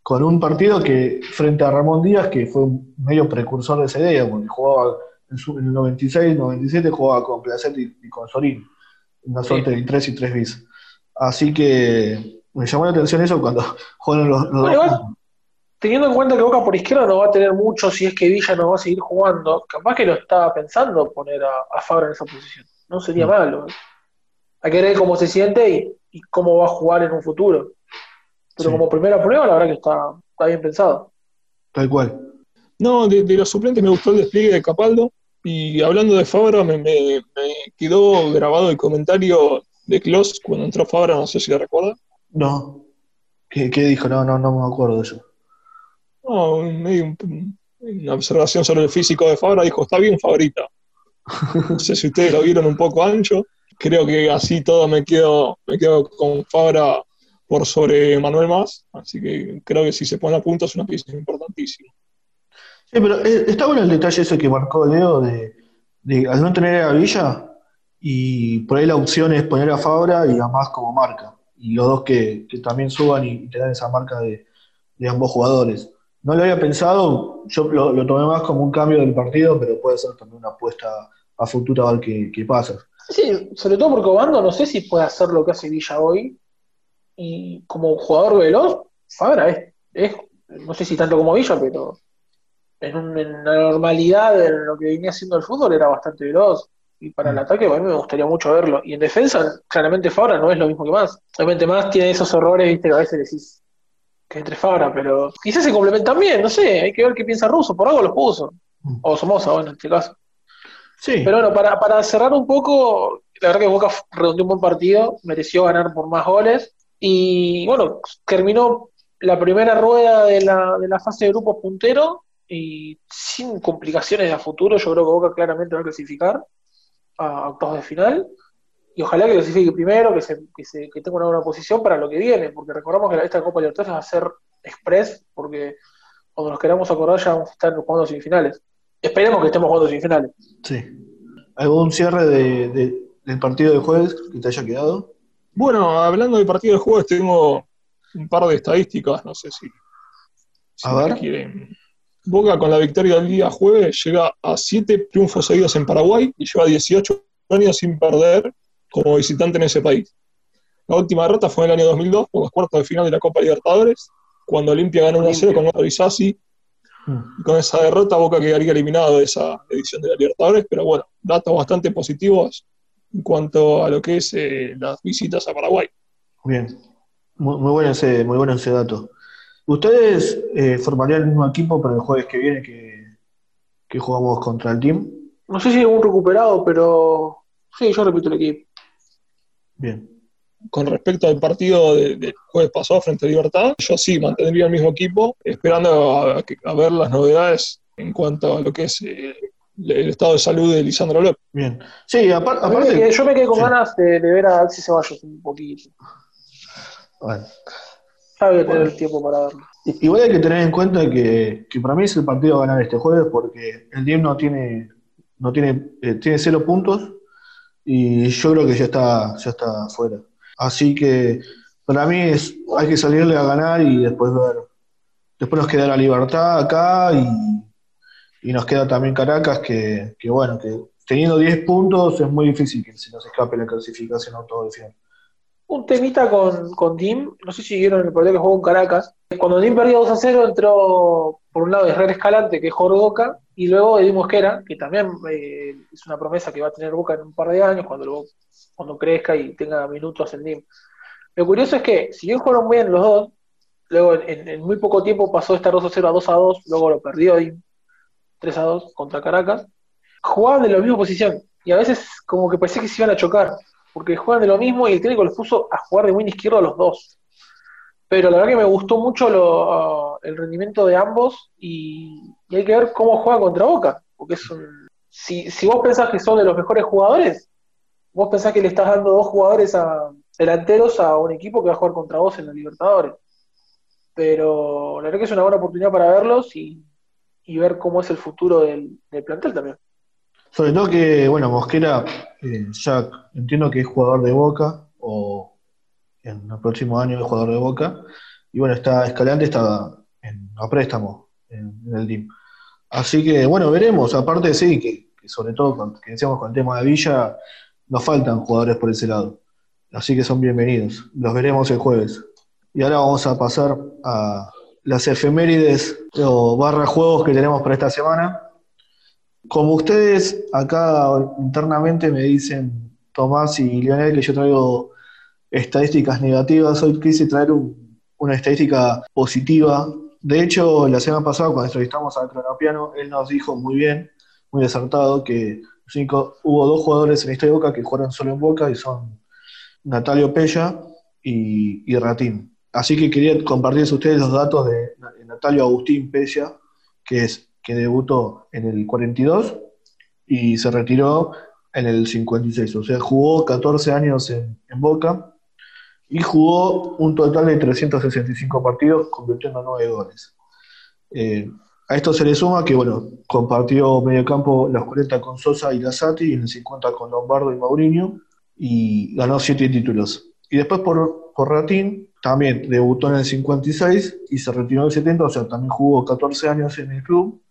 Speaker 1: con un partido que frente a Ramón Díaz, que fue un medio precursor de esa idea, porque jugaba en, el 96, 97 jugaba con Placet y, con Sorín, una suerte de 3 y 3 bis. Así que me llamó la atención eso cuando jugaron los, dos.
Speaker 3: teniendo en cuenta que Boca por izquierda no va a tener mucho si es que Villa no va a seguir jugando, capaz que lo estaba pensando poner a, Fabra en esa posición. No sería mm. malo. Hay que ver cómo se siente y cómo va a jugar en un futuro. Pero como primera prueba, la verdad que está, está bien pensado.
Speaker 1: Tal cual.
Speaker 2: No, de, los suplentes me gustó el despliegue de Capaldo. Y hablando de Fabra, me, quedó grabado el comentario de Klaus cuando entró Fabra, no sé si lo recuerda.
Speaker 1: No. ¿Qué, dijo? No, no, no me acuerdo de eso.
Speaker 2: No, medio una observación sobre el físico de Fabra, dijo, está bien Fabrita. No sé si ustedes lo vieron un poco ancho. Creo que así todo me quedo, me quedo con Fabra por sobre Manuel Más, así que creo que si se pone a punto es una pieza importantísima.
Speaker 1: Sí, pero eh, está bueno el detalle ese que marcó Leo de, al no tener a Villa y por ahí la opción es poner a Fabra y a Más como marca. Y los dos que, también suban y, te dan esa marca de, ambos jugadores. No lo había pensado, yo lo, tomé más como un cambio del partido, pero puede ser también una apuesta a futuro a ver qué, qué pasa.
Speaker 3: Sí, sobre todo porque Obando no sé si puede hacer lo que hace Villa hoy, y como jugador veloz, Fabra es, no sé si tanto como Villa, pero en, la normalidad de lo que venía haciendo el fútbol era bastante veloz. Y para el ataque, a mí me gustaría mucho verlo. Y en defensa, claramente Fabra no es lo mismo que más. Obviamente más tiene esos errores, viste, que a veces decís que entre Fabra, pero quizás se complementan bien, no sé, hay que ver qué piensa Russo, por algo los puso. O Somoza, bueno, en este caso. Sí. Pero bueno, para, para cerrar un poco, la verdad que Boca redondeó un buen partido, mereció ganar por más goles. Y bueno, terminó la primera rueda de la, de la fase de grupos puntero y sin complicaciones a futuro. Yo creo que Boca claramente va a clasificar a octavos de final. Y ojalá que clasifique primero, que, se, que, se, que tenga una buena posición para lo que viene, porque recordamos que esta Copa Libertadores va a ser express, porque cuando nos queramos acordar ya vamos a estar jugando semifinales. Esperemos que estemos jugando semifinales.
Speaker 1: Sí. ¿Algún cierre de, del partido de jueves que te haya quedado?
Speaker 2: Bueno, hablando de partido de juegos, tengo un par de estadísticas, no sé si,
Speaker 1: a ver.
Speaker 2: quieren. Boca con la victoria del día jueves llega a siete triunfos seguidos en Paraguay y lleva 18 años sin perder como visitante en ese país. La última derrota fue en el año 2002 por los cuartos de final de la Copa Libertadores, cuando Olimpia ganó 1-0 con Otto Isasi. Mm. Y con esa derrota Boca quedaría eliminado de esa edición de la Libertadores, pero bueno, datos bastante positivos en cuanto a lo que es eh, las visitas a Paraguay.
Speaker 1: Bien, muy, bueno, ese, muy bueno ese dato. ¿Ustedes eh, formarían el mismo equipo para el jueves que viene que, jugamos contra el team?
Speaker 3: No sé si hay un recuperado, pero sí, yo repito el equipo.
Speaker 1: Bien.
Speaker 2: Con respecto al partido del jueves pasado frente a Libertad, yo sí mantendría el mismo equipo, esperando a, ver las novedades en cuanto a lo que es eh, el estado de salud de Lisandro López.
Speaker 1: Bien. Sí, aparte.
Speaker 3: Yo me quedé con ganas de, ver a Alexis Ceballos un poquito.
Speaker 1: Bueno.
Speaker 3: A tener el tiempo para verlo.
Speaker 1: Igual hay que tener en cuenta que, que para mí es el partido a ganar este jueves porque el DIM no tiene, no tiene, eh, tiene cero puntos y yo creo que ya está, ya está fuera. Así que para mí es, hay que salirle a ganar y después ver. Después nos queda la libertad acá y, y nos queda también Caracas, que, que bueno, que teniendo 10 puntos es muy difícil que se nos escape la clasificación autodefinitiva.
Speaker 3: Un temita con, con Dim, no sé si vieron el partido que jugó en Caracas. Cuando Dim perdió 2 a 0, entró por un lado Herrera Escalante, que es Jordoca, y luego Eddie Mosquera, que también eh, es una promesa que va a tener Boca en un par de años, cuando, lo- cuando crezca y tenga minutos en Dim. Lo curioso es que, si bien jugaron bien los dos, luego en, en muy poco tiempo pasó de estar 2 a 0 a 2 a 2, luego lo perdió Dim 3 a 2 contra Caracas. Jugaban de la misma posición, y a veces como que parecía que se iban a chocar porque juegan de lo mismo y el técnico los puso a jugar de win izquierdo a los dos. Pero la verdad que me gustó mucho lo- el rendimiento de ambos y, hay que ver cómo juegan contra Boca. Porque es un, si, si vos pensás que son de los mejores jugadores, vos pensás que le estás dando dos jugadores a, delanteros a un equipo que va a jugar contra vos en la Libertadores. Pero la verdad que es una buena oportunidad para verlos y, ver cómo es el futuro del plantel también.
Speaker 1: Sobre todo que, bueno, Mosquera eh, ya entiendo que es jugador de Boca o en el próximo año es jugador de Boca. Y bueno, está Escalante, está en, a préstamo en, el DIM. Así que, bueno, veremos. Aparte, sí, que, sobre todo, que decíamos con el tema de Villa, nos faltan jugadores por ese lado. Así que son bienvenidos. Los veremos el jueves. Y ahora vamos a pasar a las efemérides o barra juegos que tenemos para esta semana. Como ustedes acá internamente me dicen, Tomás y Lionel, que yo traigo estadísticas negativas, hoy quise traer un- una estadística positiva. De hecho, la semana pasada, cuando entrevistamos al Cronopiano, él nos dijo muy bien, muy acertado, que hubo dos jugadores en de Boca que jugaron solo en Boca y son Natalio Pella y, y Ratín. Así que quería compartirles a ustedes los datos de Natalio Agustín Pella, que es que debutó en el 42 y se retiró en el 56. O sea, jugó 14 años en, Boca y jugó un total de 365 partidos, convirtiendo 9 goles. Eh, a esto se le suma que, bueno, compartió medio campo los 40 con Sosa y Lasati y en el 50 con Lombardo y Mauriño y ganó 7 títulos. Y después por, por Ratín también debutó en el 56 y se retiró en el 70, o sea, también jugó 14 años en el club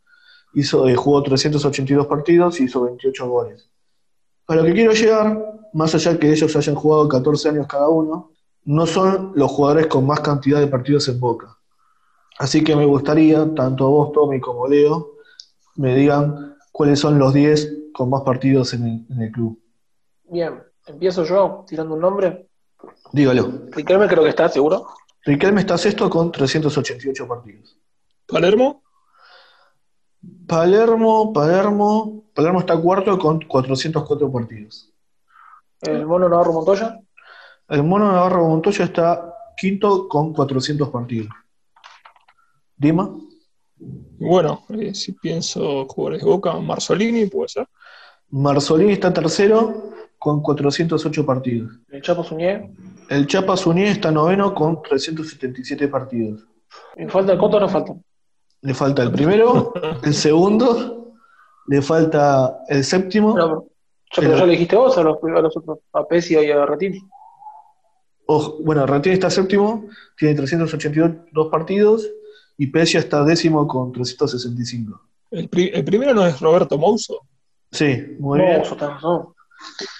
Speaker 1: hizo, eh, jugó 382 partidos y hizo 28 goles. A lo que quiero llegar, más allá de que ellos hayan jugado 14 años cada uno, no son los jugadores con más cantidad de partidos en Boca. Así que me gustaría, tanto vos, Tommy, como Leo, me digan cuáles son los 10 con más partidos en el, en el club.
Speaker 3: Bien, empiezo yo tirando un nombre.
Speaker 1: Dígalo.
Speaker 3: Riquelme creo que está, seguro.
Speaker 1: Riquelme está sexto con 388 partidos.
Speaker 2: Palermo,
Speaker 1: Palermo, Palermo, Palermo está cuarto con 404 partidos.
Speaker 3: El mono Navarro Montoya.
Speaker 1: El Mono Navarro Montoya está quinto con 400 partidos. Dima,
Speaker 2: bueno, eh, si pienso jugadores de Boca, Marzolini, puede ser.
Speaker 1: Marzolini está tercero con 408 partidos.
Speaker 3: El Suñé.
Speaker 1: El Chapa Suñé está noveno con 377 partidos.
Speaker 3: ¿Me falta el Coto o no falta?
Speaker 1: Le falta el primero, el segundo, le falta el séptimo.
Speaker 3: No, ya, pero ya lo dijiste vos a los, a los otros, a Pesci y a Ratini.
Speaker 1: Ojo, bueno, Ratín está séptimo, tiene 382 partidos y Pesia está décimo con 365.
Speaker 2: El, pri- el primero no es Roberto Mouso.
Speaker 1: Sí, muy bien.
Speaker 3: No, está- no.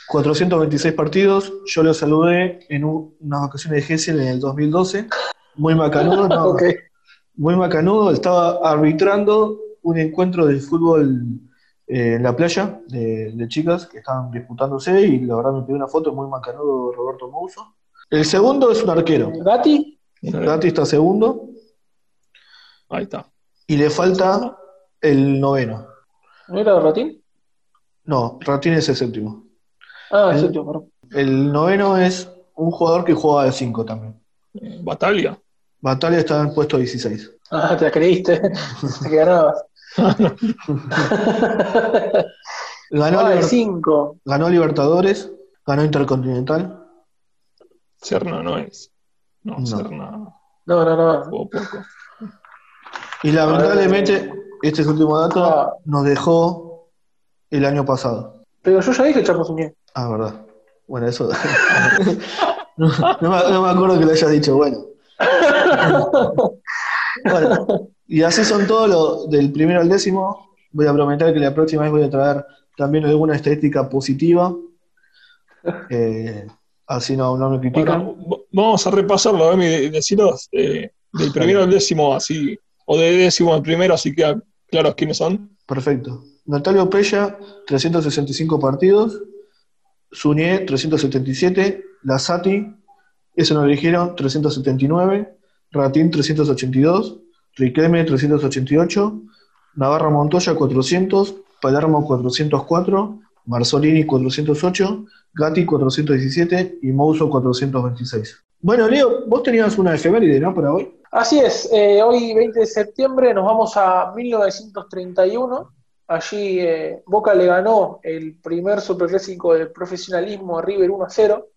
Speaker 1: 426 partidos. Yo lo saludé en un- unas vacaciones de Gessel en el 2012. Muy macanudo, no,
Speaker 3: Ok.
Speaker 1: Muy macanudo. Estaba arbitrando un encuentro de fútbol eh, en la playa de, de chicas que estaban disputándose y la verdad me pidió una foto muy macanudo de Roberto Mouso. El segundo es un arquero.
Speaker 3: Gatti,
Speaker 1: Gatti está segundo
Speaker 2: Ahí está.
Speaker 1: y le falta el noveno.
Speaker 3: ¿no era Ratín?
Speaker 1: No, Ratín es el séptimo.
Speaker 3: Ah, el
Speaker 1: El-
Speaker 3: séptimo, perdón.
Speaker 1: El noveno es un jugador que juega de 5 también.
Speaker 2: Bataglia.
Speaker 1: Batalla está en puesto 16.
Speaker 3: Ah, te la creíste. te ganabas.
Speaker 1: Ganó,
Speaker 3: el
Speaker 1: Liber-
Speaker 3: 5.
Speaker 1: ganó Libertadores, ganó Intercontinental.
Speaker 2: Serna no es. No,
Speaker 1: No.
Speaker 2: Serna.
Speaker 3: No, no, no.
Speaker 2: Jugó poco.
Speaker 1: Y lamentablemente, este es el último dato,
Speaker 3: Ah.
Speaker 1: nos dejó el año pasado.
Speaker 3: Pero yo ya dije Chapo Suñé.
Speaker 1: Ah, verdad. Bueno, eso. no, no me, no me acuerdo que lo hayas dicho, bueno. Bueno, y así son todos los del primero al décimo. Voy a prometer que la próxima vez voy a traer también alguna estadística positiva. Eh, así no, no me critican.
Speaker 2: Bueno, vamos a repasarlo, Emi, de- deciros eh, del primero al décimo, así, o de décimo al primero, así queda claros quiénes son.
Speaker 1: Perfecto. Natalio Pella, 365 partidos. Suñé, 377. Lazati, ese nos eligieron, 379. Ratín, 382. Riquelme, 388. Navarra Montoya, 400. Palermo, 404. Marzolini, 408. Gatti, 417. Y Mouso, 426. Bueno, Leo, vos tenías una efeméride, ¿no? Para hoy.
Speaker 3: Así es, eh, hoy 20 de septiembre nos vamos a 1931. Allí eh, Boca le ganó el primer superclásico del profesionalismo a River 1 a 0.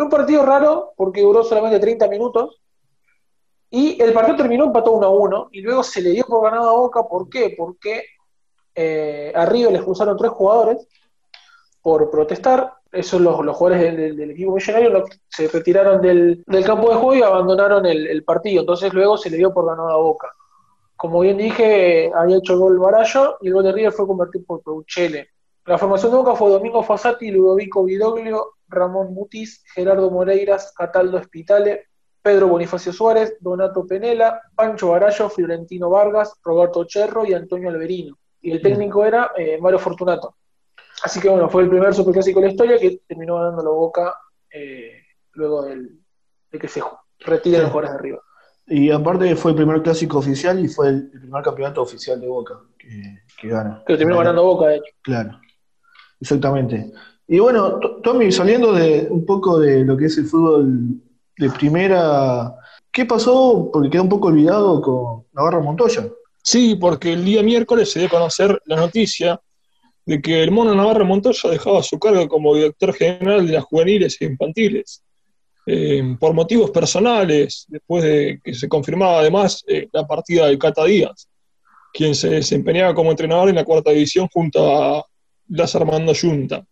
Speaker 3: Fue un partido raro porque duró solamente 30 minutos. Y el partido terminó empató 1 a 1 y luego se le dio por ganado a Boca. ¿Por qué? Porque eh, a River le expulsaron tres jugadores por protestar. Esos los, los jugadores del, equipo millonario lo- se retiraron del, del campo de juego y abandonaron el, el partido. Entonces luego se le dio por ganado a Boca. Como bien dije, había hecho el gol Barallo y el gol de River fue convertido por Peuchele. La formación de Boca fue Domingo Fossati, Ludovico Vidoglio, Ramón Mutis, Gerardo Moreiras, Cataldo Espitale, Pedro Bonifacio Suárez, Donato Penela, Pancho Barallo, Fiorentino Vargas, Roberto Cherro y Antonio Alberino. Y el técnico era eh, Mario Fortunato. Así que bueno, fue el primer superclásico de la historia que terminó ganándolo Boca eh, luego del- de que se retiren los jugadores de River.
Speaker 1: Y aparte fue el primer clásico oficial y fue el, primer campeonato oficial de Boca que, que gana.
Speaker 3: Que terminó ganando Boca, de hecho.
Speaker 1: Claro, exactamente. Y bueno, To- Tommy, saliendo de un poco de lo que es el fútbol de primera, ¿qué pasó? Porque queda un poco olvidado con Navarro Montoya.
Speaker 2: Sí, porque el día miércoles se dio a conocer la noticia de que el mono Navarro Montoya dejaba su cargo como director general de las juveniles e infantiles. Eh, por motivos personales, después de que se confirmaba además eh, la partida de Cata Díaz, quien se desempeñaba como entrenador en la cuarta división junto a Las Armando Junta.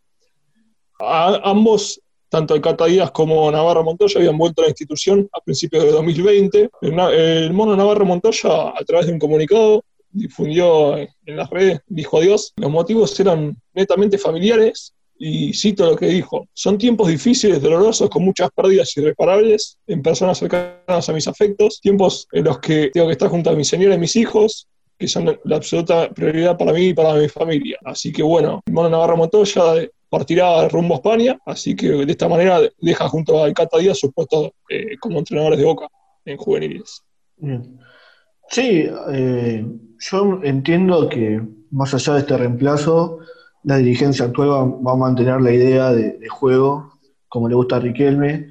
Speaker 2: Ambos, tanto el Cata Díaz como Navarro Montoya, habían vuelto a la institución a principios de 2020. El, mono Navarro Montoya, a través de un comunicado, difundió en las redes, dijo adiós. Los motivos eran netamente familiares y cito lo que dijo, son tiempos difíciles, dolorosos, con muchas pérdidas irreparables en personas cercanas a mis afectos, tiempos en los que tengo que estar junto a mi señora y mis hijos, que son la absoluta prioridad para mí y para mi familia. Así que bueno, el mono Navarro Montoya partirá rumbo a España, así que de esta manera deja junto a Cata Díaz sus puestos eh, como entrenadores de Boca en juveniles.
Speaker 1: Sí, eh, yo entiendo que más allá de este reemplazo, la dirigencia actual va, a mantener la idea de, juego, como le gusta a Riquelme,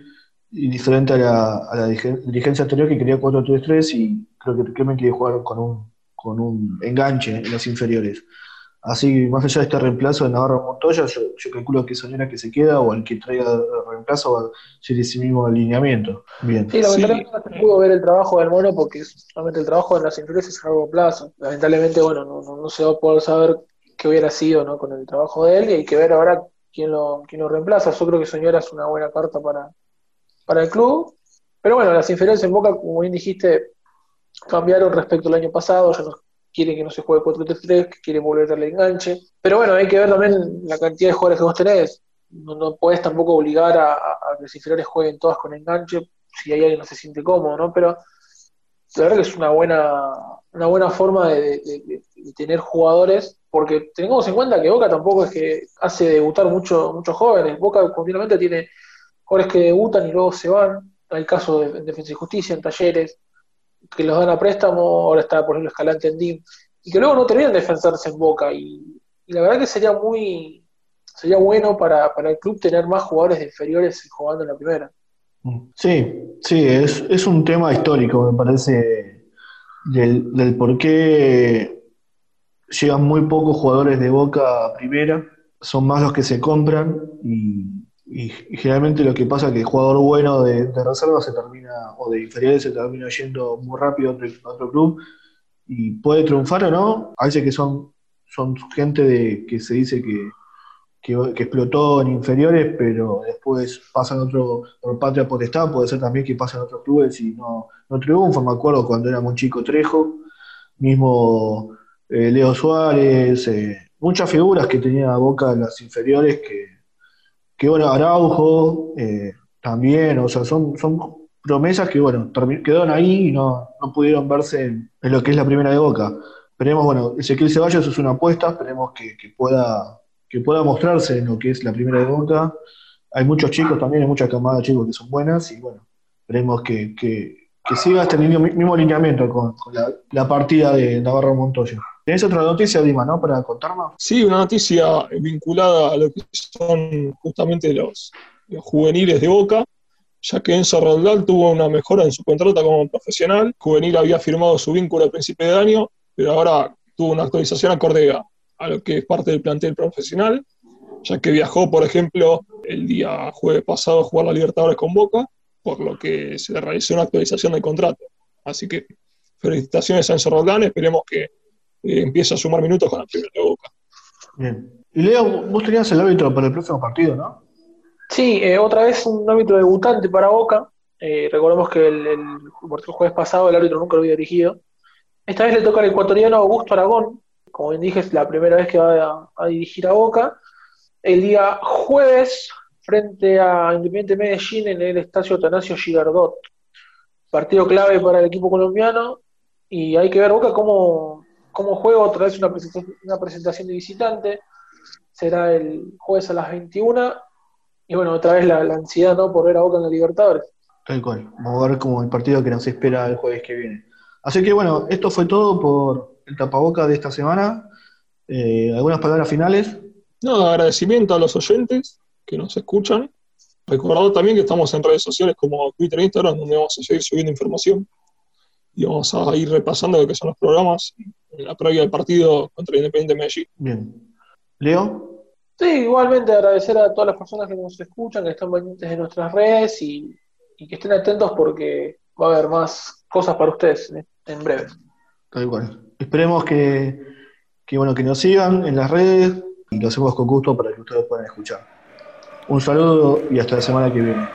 Speaker 1: y diferente a la, dirigencia anterior que quería 4-3-3 y creo que Riquelme quiere jugar con un, con un enganche en las inferiores. Así, más allá de este reemplazo de Navarro Montoya, yo, yo calculo que Soñera que se queda o el que traiga el reemplazo va a ser ese mismo alineamiento. Bien.
Speaker 3: Sí, lamentablemente no se pudo ver el trabajo del mono porque solamente el trabajo en las inferiores es a largo plazo. Lamentablemente, bueno, no, no, no se va a poder saber qué hubiera sido ¿no? con el trabajo de él y hay que ver ahora quién lo, quién lo reemplaza. Yo creo que Soñora es una buena carta para, para el club. Pero bueno, las inferiores en Boca, como bien dijiste, cambiaron respecto al año pasado, ya no quieren que no se juegue 4-3-3, que quieren volver a darle enganche. Pero bueno, hay que ver también la cantidad de jugadores que vos tenés. No, no podés tampoco obligar a, a- que las inferiores jueguen todas con enganche si hay alguien no se siente cómodo, ¿no? Pero la verdad que es una buena, una buena forma de tener jugadores, porque tengamos en cuenta que Boca tampoco es que hace debutar mucho, muchos jóvenes. Boca continuamente tiene jugadores que debutan y luego se van. Hay casos de, en Defensa y Justicia, en Talleres, que los dan a préstamo, ahora está por ejemplo Escalante en DIM, y que luego no terminan de defensarse en Boca. Y, la verdad que sería muy sería bueno para, para el club tener más jugadores de inferiores jugando en la primera.
Speaker 1: Sí, sí, es, es un tema histórico, me parece, del, del por qué llegan muy pocos jugadores de Boca a primera, son más los que se compran y, y, generalmente lo que pasa es que el jugador bueno de, reserva se termina, o de inferiores se termina yendo muy rápido a otro, club y puede triunfar o no. A veces que son, son gente de, que se dice que, que, explotó en inferiores, pero después pasan otro, por patria potestad, puede ser también que pasan otros clubes y no, no triunfan. Me acuerdo cuando era muy chico Trejo, mismo eh, Leo Suárez, eh, muchas figuras que tenía Boca en las inferiores que, que bueno, Araujo eh, también, o sea, son, son promesas que, bueno, quedaron ahí y no, no pudieron verse en, lo que es la primera de Boca. Esperemos, bueno, Ezequiel Ceballos es una apuesta, esperemos que, pueda, que pueda mostrarse en lo que es la primera de Boca. Hay muchos chicos también, hay muchas camadas de chicos que son buenas y bueno, esperemos que, siga este mismo, alineamiento con, la, partida de Navarro Montoya. ¿Tenés otra noticia, Dima, no? Para contarnos.
Speaker 2: Sí, una noticia vinculada a lo que son justamente los, juveniles de Boca ya que Enzo Roldán tuvo una mejora en su contrato como profesional. Juvenil había firmado su vínculo a principio de año, pero ahora tuvo una actualización acorde a, lo que es parte del plantel profesional, ya que viajó, por ejemplo, el día jueves pasado a jugar la Libertadores con Boca, por lo que se realizó una actualización del contrato. Así que felicitaciones a Enzo Roldán, esperemos que eh, empiece a sumar minutos con la primera de Boca.
Speaker 1: Bien. Y Leo, vos tenías el árbitro para el próximo partido, ¿no?
Speaker 3: Sí, eh, otra vez un árbitro debutante para Boca. Eh, recordemos que el, el, jueves pasado el árbitro nunca lo había dirigido. Esta vez le toca al ecuatoriano Augusto Aragón. Como bien dije, es la primera vez que va a, dirigir a Boca. El día jueves, frente a Independiente Medellín en el estadio Atanasio Girardot. Partido clave para el equipo colombiano. Y hay que ver Boca cómo, cómo juega otra vez una presentación, una presentación de visitante. Será el jueves a las 21 y bueno, otra vez la, ansiedad ¿no? por ver a Boca en la Libertadores.
Speaker 1: Tal cual. Vamos a ver como el partido que nos espera el jueves que viene. Así que bueno, esto fue todo por el tapaboca de esta semana. Eh, ¿Algunas palabras finales?
Speaker 2: No, agradecimiento a los oyentes que nos escuchan. Recordad también que estamos en redes sociales como Twitter e Instagram, donde vamos a seguir subiendo información. Y vamos a ir repasando lo que son los programas en la previa del partido contra el Independiente Medellín.
Speaker 1: Bien. Leo.
Speaker 3: Sí, igualmente agradecer a todas las personas que nos escuchan, que están pendientes de nuestras redes y, que estén atentos porque va a haber más cosas para ustedes en, breve.
Speaker 1: Tal cual. Esperemos que, bueno, que nos sigan en las redes y lo hacemos con gusto para que ustedes puedan escuchar. Un saludo y hasta la semana que viene.